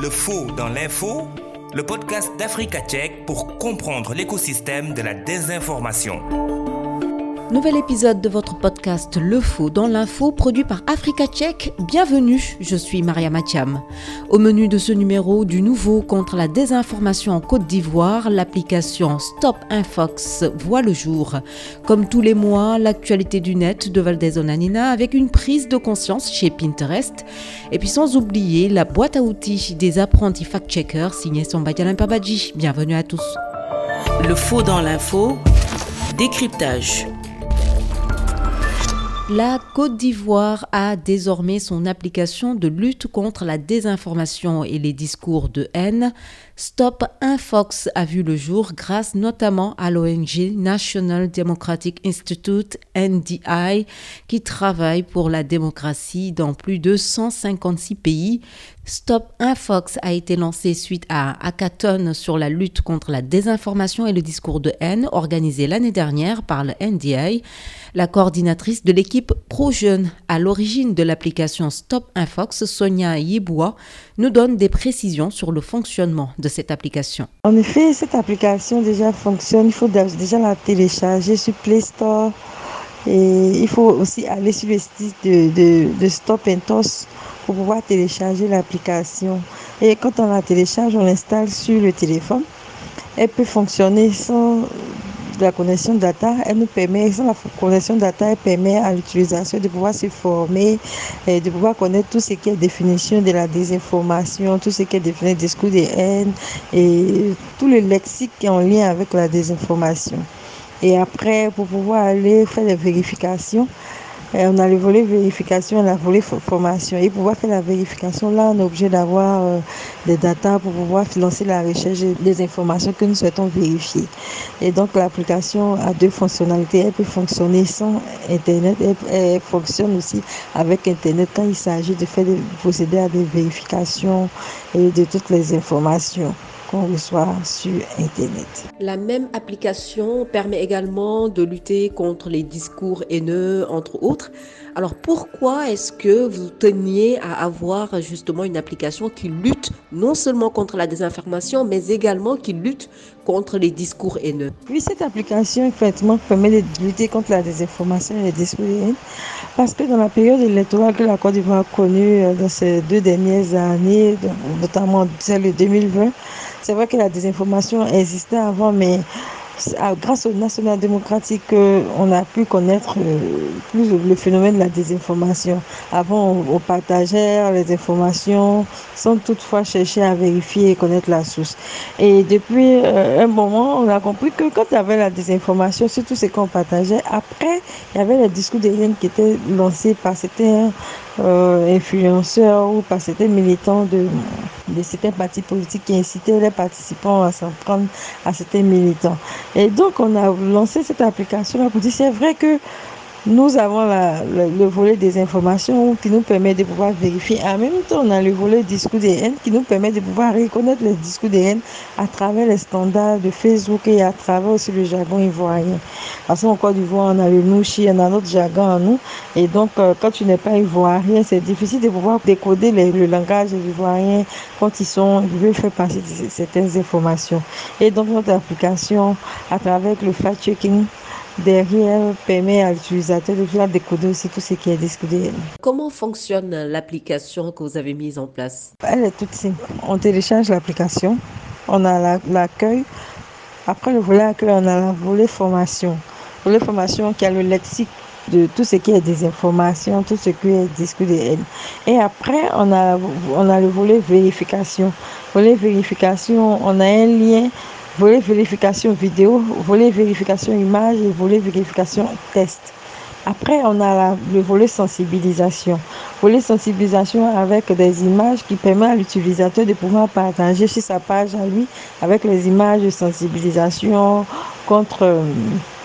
Le faux dans l'info, le podcast d'Africa Tchèque pour comprendre l'écosystème de la désinformation. Nouvel épisode de votre podcast Le Faux dans l'info produit par Africa Tchèque. Bienvenue, je suis Maria Matiam. Au menu de ce numéro du nouveau contre la désinformation en Côte d'Ivoire, l'application Stop Infox voit le jour. Comme tous les mois, l'actualité du net de Valdez-Onanina avec une prise de conscience chez Pinterest. Et puis sans oublier la boîte à outils des apprentis fact-checkers signée Sombadialan Pabadji. Bienvenue à tous. Le Faux dans l'info, décryptage. La Côte d'Ivoire a désormais son application de lutte contre la désinformation et les discours de haine. Stop Infox a vu le jour grâce notamment à l'ONG National Democratic Institute, NDI, qui travaille pour la démocratie dans plus de 156 pays. Stop Infox a été lancé suite à un hackathon sur la lutte contre la désinformation et le discours de haine organisé l'année dernière par le NDI. La coordinatrice de l'équipe Pro-Jeune à l'origine de l'application Stop Infox, Sonia Yeboua, nous donne des précisions sur le fonctionnement de cette application. En effet, cette application déjà fonctionne. Il faut déjà la télécharger sur Play Store. Et il faut aussi aller sur le site de, de Stop Infox pour pouvoir télécharger l'application. Et quand on la télécharge, on l'installe sur le téléphone. Elle peut fonctionner sans la connexion data, elle nous permet, sans la connexion data, elle permet à l'utilisation de pouvoir se former et de pouvoir connaître tout ce qui est définition de la désinformation, tout ce qui est défini discours de haine et tout le lexique qui est en lien avec la désinformation. Et après, pour pouvoir aller faire des vérifications, on a le volet vérification et le volet formation. Et pour pouvoir faire la vérification, là, on est obligé d'avoir euh, des datas pour pouvoir financer la recherche des informations que nous souhaitons vérifier. Et donc, l'application a deux fonctionnalités. Elle peut fonctionner sans Internet. Elle, elle fonctionne aussi avec Internet quand il s'agit de faire de procéder à des vérifications et de toutes les informations qu'on reçoit sur Internet. La même application permet également de lutter contre les discours haineux, entre autres. Alors pourquoi est-ce que vous teniez à avoir justement une application qui lutte non seulement contre la désinformation, mais également qui lutte contre les discours haineux. Oui, cette application effectivement permet de lutter contre la désinformation et les discours haineux. Parce que dans la période électorale que la Côte d'Ivoire a connue euh, dans ces deux dernières années, notamment celle de 2020, c'est vrai que la désinformation existait avant, mais grâce au national démocratique, on a pu connaître euh, plus le phénomène de la désinformation. Avant, on, partageait les informations sans toutefois chercher à vérifier et connaître la source. Et depuis euh, un moment, on a compris que quand il y avait la désinformation, surtout ce qu'on partageait, après, il y avait les discours de haine qui étaient lancés par certains euh, influenceurs ou par certains militants de, de certains partis politiques qui incitaient les participants à s'en prendre à certains militants. Et donc, on a lancé cette application pour dire c'est vrai que nous avons le, volet des informations qui nous permet de pouvoir vérifier. En même temps, on a le volet discours des haines qui nous permet de pouvoir reconnaître les discours des haines à travers les standards de Facebook et à travers aussi le jargon ivoirien. Parce qu'en Côte d'Ivoire, on a le nouchi, on a notre jargon en nous. Et donc, euh, quand tu n'es pas ivoirien, c'est difficile de pouvoir décoder le langage ivoirien quand ils sont, ils veulent faire passer certaines informations. Et donc, notre application, à travers le fact-checking, derrière permet à l'utilisateur de faire décoder aussi tout ce qui est discuté. Comment fonctionne l'application que vous avez mise en place? Elle est toute simple. On télécharge l'application, on a l'accueil. Après le volet accueil, on a le volet formation. Le volet formation qui a le lexique de tout ce qui est des informations, tout ce qui est discuté. Et après, on a, on a le volet vérification. Volet vérification, on a un lien volet vérification vidéo, volet vérification image et volet vérification test. Après, on a le volet sensibilisation. Volet sensibilisation avec des images qui permet à l'utilisateur de pouvoir partager sur sa page à lui avec les images de sensibilisation contre euh,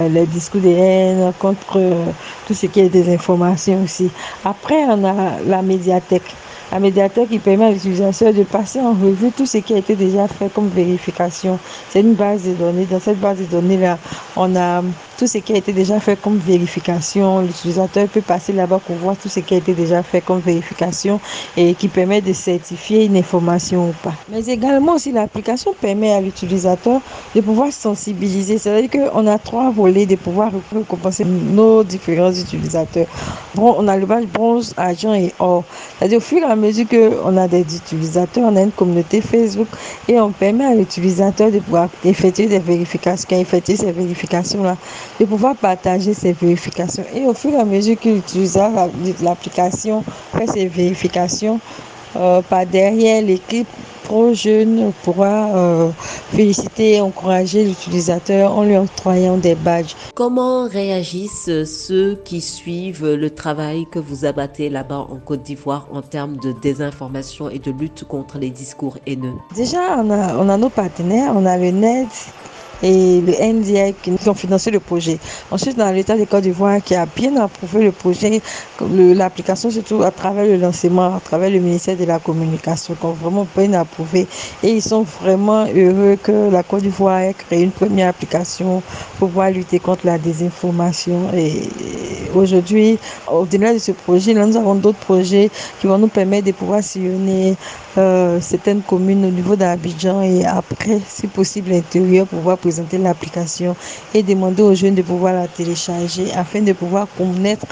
les discours de haine, contre euh, tout ce qui est des informations aussi. Après, on a la médiathèque la médiathèque qui permet à l'utilisateur de passer en revue tout ce qui a été déjà fait comme vérification. C'est une base de données. Dans cette base de données-là, on a tout ce qui a été déjà fait comme vérification. L'utilisateur peut passer là-bas pour voir tout ce qui a été déjà fait comme vérification et qui permet de certifier une information ou pas. Mais également aussi l'application permet à l'utilisateur de pouvoir sensibiliser. C'est-à-dire qu'on a trois volets de pouvoir récompenser nos différents utilisateurs. On a le badge bronze, argent et or. C'est-à-dire au fur et à mesure qu'on a des utilisateurs, on a une communauté Facebook et on permet à l'utilisateur de pouvoir effectuer des vérifications, effectuer ces vérifications-là, de pouvoir partager ces vérifications. Et au fur et à mesure que l'utilisateur l'application fait ses vérifications, euh, par derrière l'équipe pro jeune pourra euh, féliciter et encourager l'utilisateur en lui octroyant des badges. Comment réagissent ceux qui suivent le travail que vous abattez là-bas en Côte d'Ivoire en termes de désinformation et de lutte contre les discours haineux? Déjà, on a, on a nos partenaires, on a le NET, et le NDI qui ont financé le projet. Ensuite, dans l'État de Côte d'Ivoire qui a bien approuvé le projet, l'application surtout à travers le lancement, à travers le ministère de la Communication, qui ont vraiment bien approuvé. Et ils sont vraiment heureux que la Côte d'Ivoire ait créé une première application pour pouvoir lutter contre la désinformation. Et aujourd'hui, au-delà de ce projet, nous avons d'autres projets qui vont nous permettre de pouvoir sillonner euh, certaines communes au niveau d'Abidjan et après, si possible, l'intérieur pouvoir présenter l'application et demander aux jeunes de pouvoir la télécharger afin de pouvoir connaître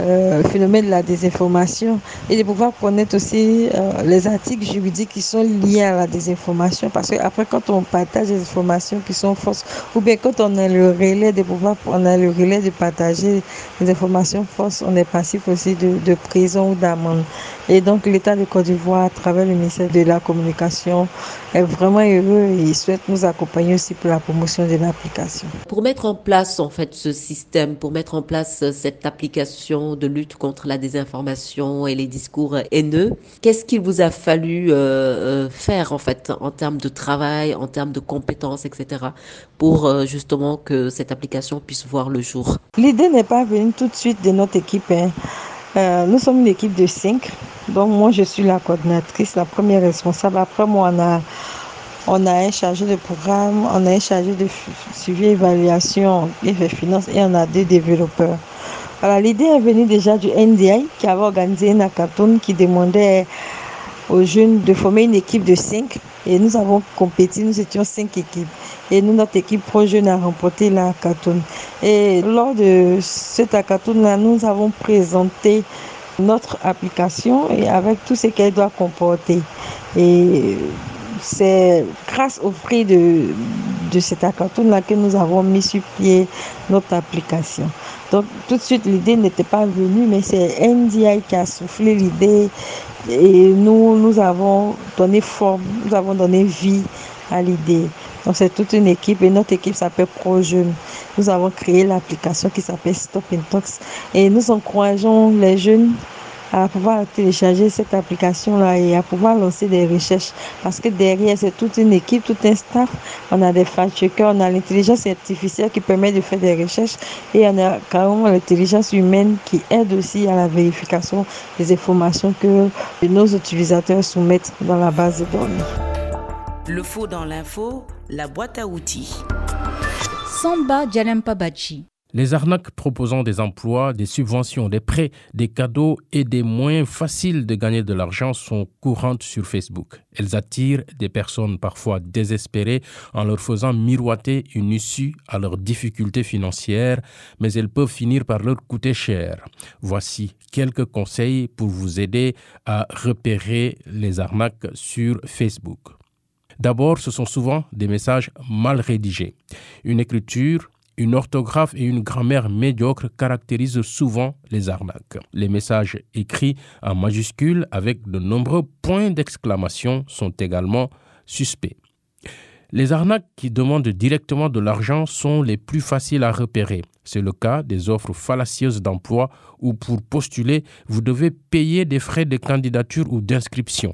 euh, le phénomène de la désinformation et de pouvoir connaître aussi euh, les articles juridiques qui sont liés à la désinformation. Parce que après quand on partage des informations qui sont fausses ou bien quand on a le relais de pouvoir on a le relais de partager des informations fausses on est passif aussi de, de prison ou d'amende. Et donc l'État de Côte d'Ivoire à travers le ministère de la communication est vraiment heureux et souhaite nous accompagner aussi pour la promotion de l'application. Pour mettre en place en fait ce système, pour mettre en place cette application de lutte contre la désinformation et les discours haineux, qu'est-ce qu'il vous a fallu euh, euh, faire en fait en termes de travail, en termes de compétences, etc. pour euh, justement que cette application puisse voir le jour? L'idée n'est pas venue tout de suite de notre équipe. Hein. Nous sommes une équipe de cinq. Donc moi je suis la coordinatrice, la première responsable. Après moi on a un chargé de programme, on a un chargé de suivi évaluation et de finances et on a deux développeurs. Alors l'idée est venue déjà du NDI qui avait organisé une hackathon qui demandait aux jeunes de former une équipe de cinq et nous avons compétit, nous étions cinq équipes. Et nous, notre équipe pro jeune a remporté la. Et lors de cette hackathon-là, nous avons présenté notre application et avec tout ce qu'elle doit comporter. Et c'est grâce au prix de, de cet hackathon-là que nous avons mis sur pied notre application. Donc tout de suite, l'idée n'était pas venue, mais c'est NDI qui a soufflé l'idée et nous, nous avons donné forme, nous avons donné vie à l'idée. Donc c'est toute une équipe et notre équipe s'appelle ProJeune. Nous avons créé l'application qui s'appelle Stop Intox et nous encourageons les jeunes à pouvoir télécharger cette application-là et à pouvoir lancer des recherches. Parce que derrière, c'est toute une équipe, tout un staff. On a des fact-checkers, on a l'intelligence artificielle qui permet de faire des recherches et on a carrément l'intelligence humaine qui aide aussi à la vérification des informations que nos utilisateurs soumettent dans la base de données. Le faux dans l'info, la boîte à outils. Samba Djalempabachi les arnaques proposant des emplois, des subventions, des prêts, des cadeaux et des moyens faciles de gagner de l'argent sont courantes sur Facebook. Elles attirent des personnes parfois désespérées en leur faisant miroiter une issue à leurs difficultés financières, mais elles peuvent finir par leur coûter cher. Voici quelques conseils pour vous aider à repérer les arnaques sur Facebook. D'abord, ce sont souvent des messages mal rédigés. Une écriture une orthographe et une grammaire médiocre caractérisent souvent les arnaques. Les messages écrits en majuscules avec de nombreux points d'exclamation sont également suspects. Les arnaques qui demandent directement de l'argent sont les plus faciles à repérer. C'est le cas des offres fallacieuses d'emploi où pour postuler, vous devez payer des frais de candidature ou d'inscription.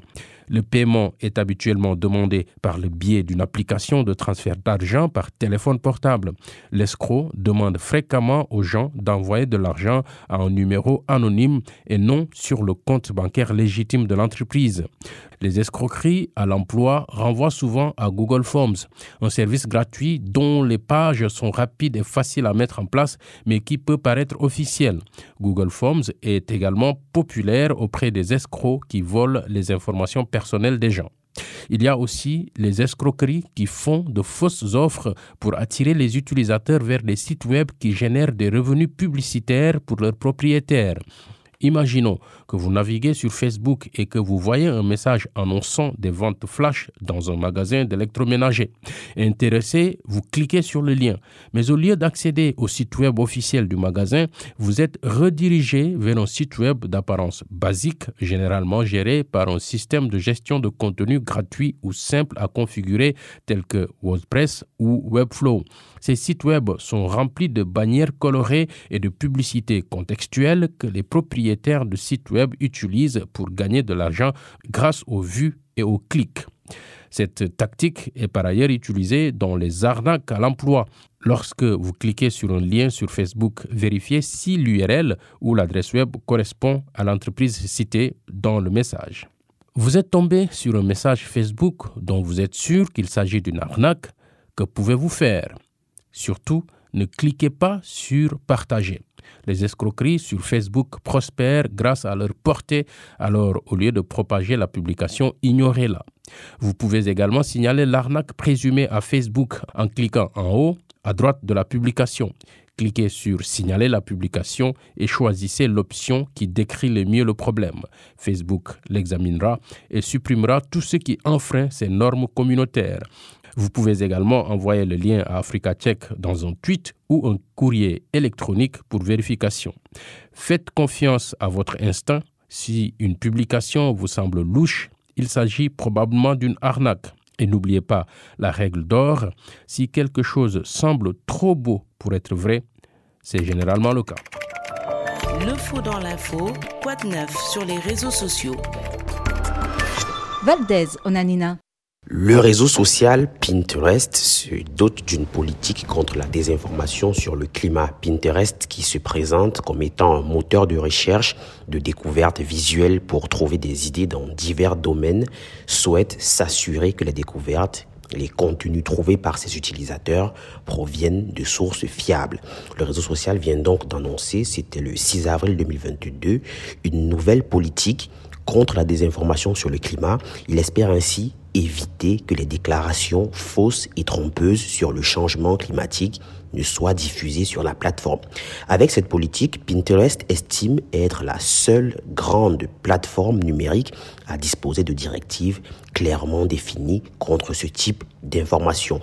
Le paiement est habituellement demandé par le biais d'une application de transfert d'argent par téléphone portable. L'escroc demande fréquemment aux gens d'envoyer de l'argent à un numéro anonyme et non sur le compte bancaire légitime de l'entreprise. Les escroqueries à l'emploi renvoient souvent à Google Forms, un service gratuit dont les pages sont rapides et faciles à mettre en place, mais qui peut paraître officiel. Google Forms est également populaire auprès des escrocs qui volent les informations personnelles des gens. Il y a aussi les escroqueries qui font de fausses offres pour attirer les utilisateurs vers des sites web qui génèrent des revenus publicitaires pour leurs propriétaires. Imaginons que vous naviguez sur Facebook et que vous voyez un message annonçant des ventes flash dans un magasin d'électroménager. Intéressé, vous cliquez sur le lien. Mais au lieu d'accéder au site web officiel du magasin, vous êtes redirigé vers un site web d'apparence basique, généralement géré par un système de gestion de contenu gratuit ou simple à configurer tel que WordPress ou Webflow. Ces sites web sont remplis de bannières colorées et de publicités contextuelles que les propriétaires de sites web utilisent pour gagner de l'argent grâce aux vues et aux clics. Cette tactique est par ailleurs utilisée dans les arnaques à l'emploi. Lorsque vous cliquez sur un lien sur Facebook, vérifiez si l'URL ou l'adresse web correspond à l'entreprise citée dans le message. Vous êtes tombé sur un message Facebook dont vous êtes sûr qu'il s'agit d'une arnaque. Que pouvez-vous faire? Surtout, ne cliquez pas sur partager. Les escroqueries sur Facebook prospèrent grâce à leur portée, alors au lieu de propager la publication, ignorez-la. Vous pouvez également signaler l'arnaque présumée à Facebook en cliquant en haut à droite de la publication. Cliquez sur Signaler la publication et choisissez l'option qui décrit le mieux le problème. Facebook l'examinera et supprimera tout ce qui enfreint ces normes communautaires. Vous pouvez également envoyer le lien à Africa Tchèque dans un tweet ou un courrier électronique pour vérification. Faites confiance à votre instinct. Si une publication vous semble louche, il s'agit probablement d'une arnaque. Et n'oubliez pas la règle d'or, si quelque chose semble trop beau pour être vrai, c'est généralement le cas. Le faux dans l'info, quoi de neuf sur les réseaux sociaux Valdez, Onanina. Le réseau social Pinterest se dote d'une politique contre la désinformation sur le climat. Pinterest qui se présente comme étant un moteur de recherche, de découverte visuelle pour trouver des idées dans divers domaines, souhaite s'assurer que les découvertes les contenus trouvés par ses utilisateurs proviennent de sources fiables. Le réseau social vient donc d'annoncer, c'était le 6 avril 2022, une nouvelle politique contre la désinformation sur le climat. Il espère ainsi éviter que les déclarations fausses et trompeuses sur le changement climatique ne soient diffusées sur la plateforme. Avec cette politique, Pinterest estime être la seule grande plateforme numérique à disposer de directives clairement définies contre ce type d'informations.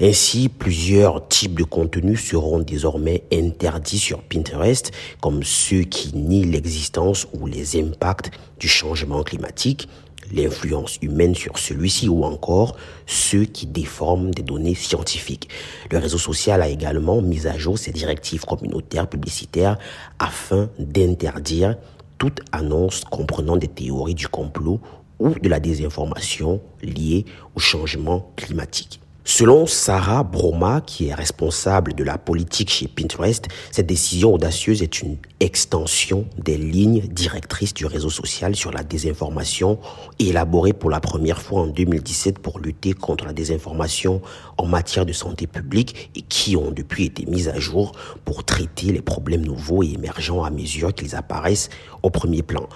Ainsi, plusieurs types de contenus seront désormais interdits sur Pinterest, comme ceux qui nient l'existence ou les impacts du changement climatique, l'influence humaine sur celui-ci ou encore ceux qui déforment des données scientifiques. Le réseau social a également mis à jour ses directives communautaires publicitaires afin d'interdire toute annonce comprenant des théories du complot ou de la désinformation liée au changement climatique. Selon Sarah Broma, qui est responsable de la politique chez Pinterest, cette décision audacieuse est une extension des lignes directrices du réseau social sur la désinformation élaborées pour la première fois en 2017 pour lutter contre la désinformation en matière de santé publique et qui ont depuis été mises à jour pour traiter les problèmes nouveaux et émergents à mesure qu'ils apparaissent au premier plan.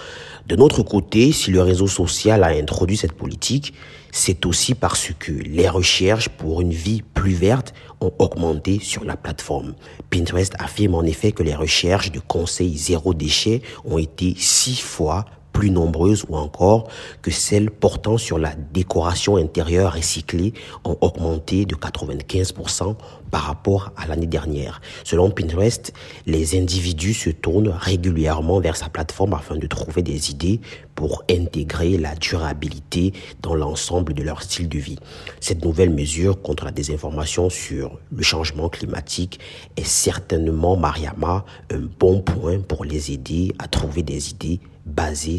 De notre côté, si le réseau social a introduit cette politique, c'est aussi parce que les recherches pour une vie plus verte ont augmenté sur la plateforme. Pinterest affirme en effet que les recherches de conseils zéro déchet ont été six fois plus nombreuses ou encore que celles portant sur la décoration intérieure recyclée ont augmenté de 95% par rapport à l'année dernière. Selon Pinterest, les individus se tournent régulièrement vers sa plateforme afin de trouver des idées pour intégrer la durabilité dans l'ensemble de leur style de vie. Cette nouvelle mesure contre la désinformation sur le changement climatique est certainement, Mariama, un bon point pour les aider à trouver des idées basées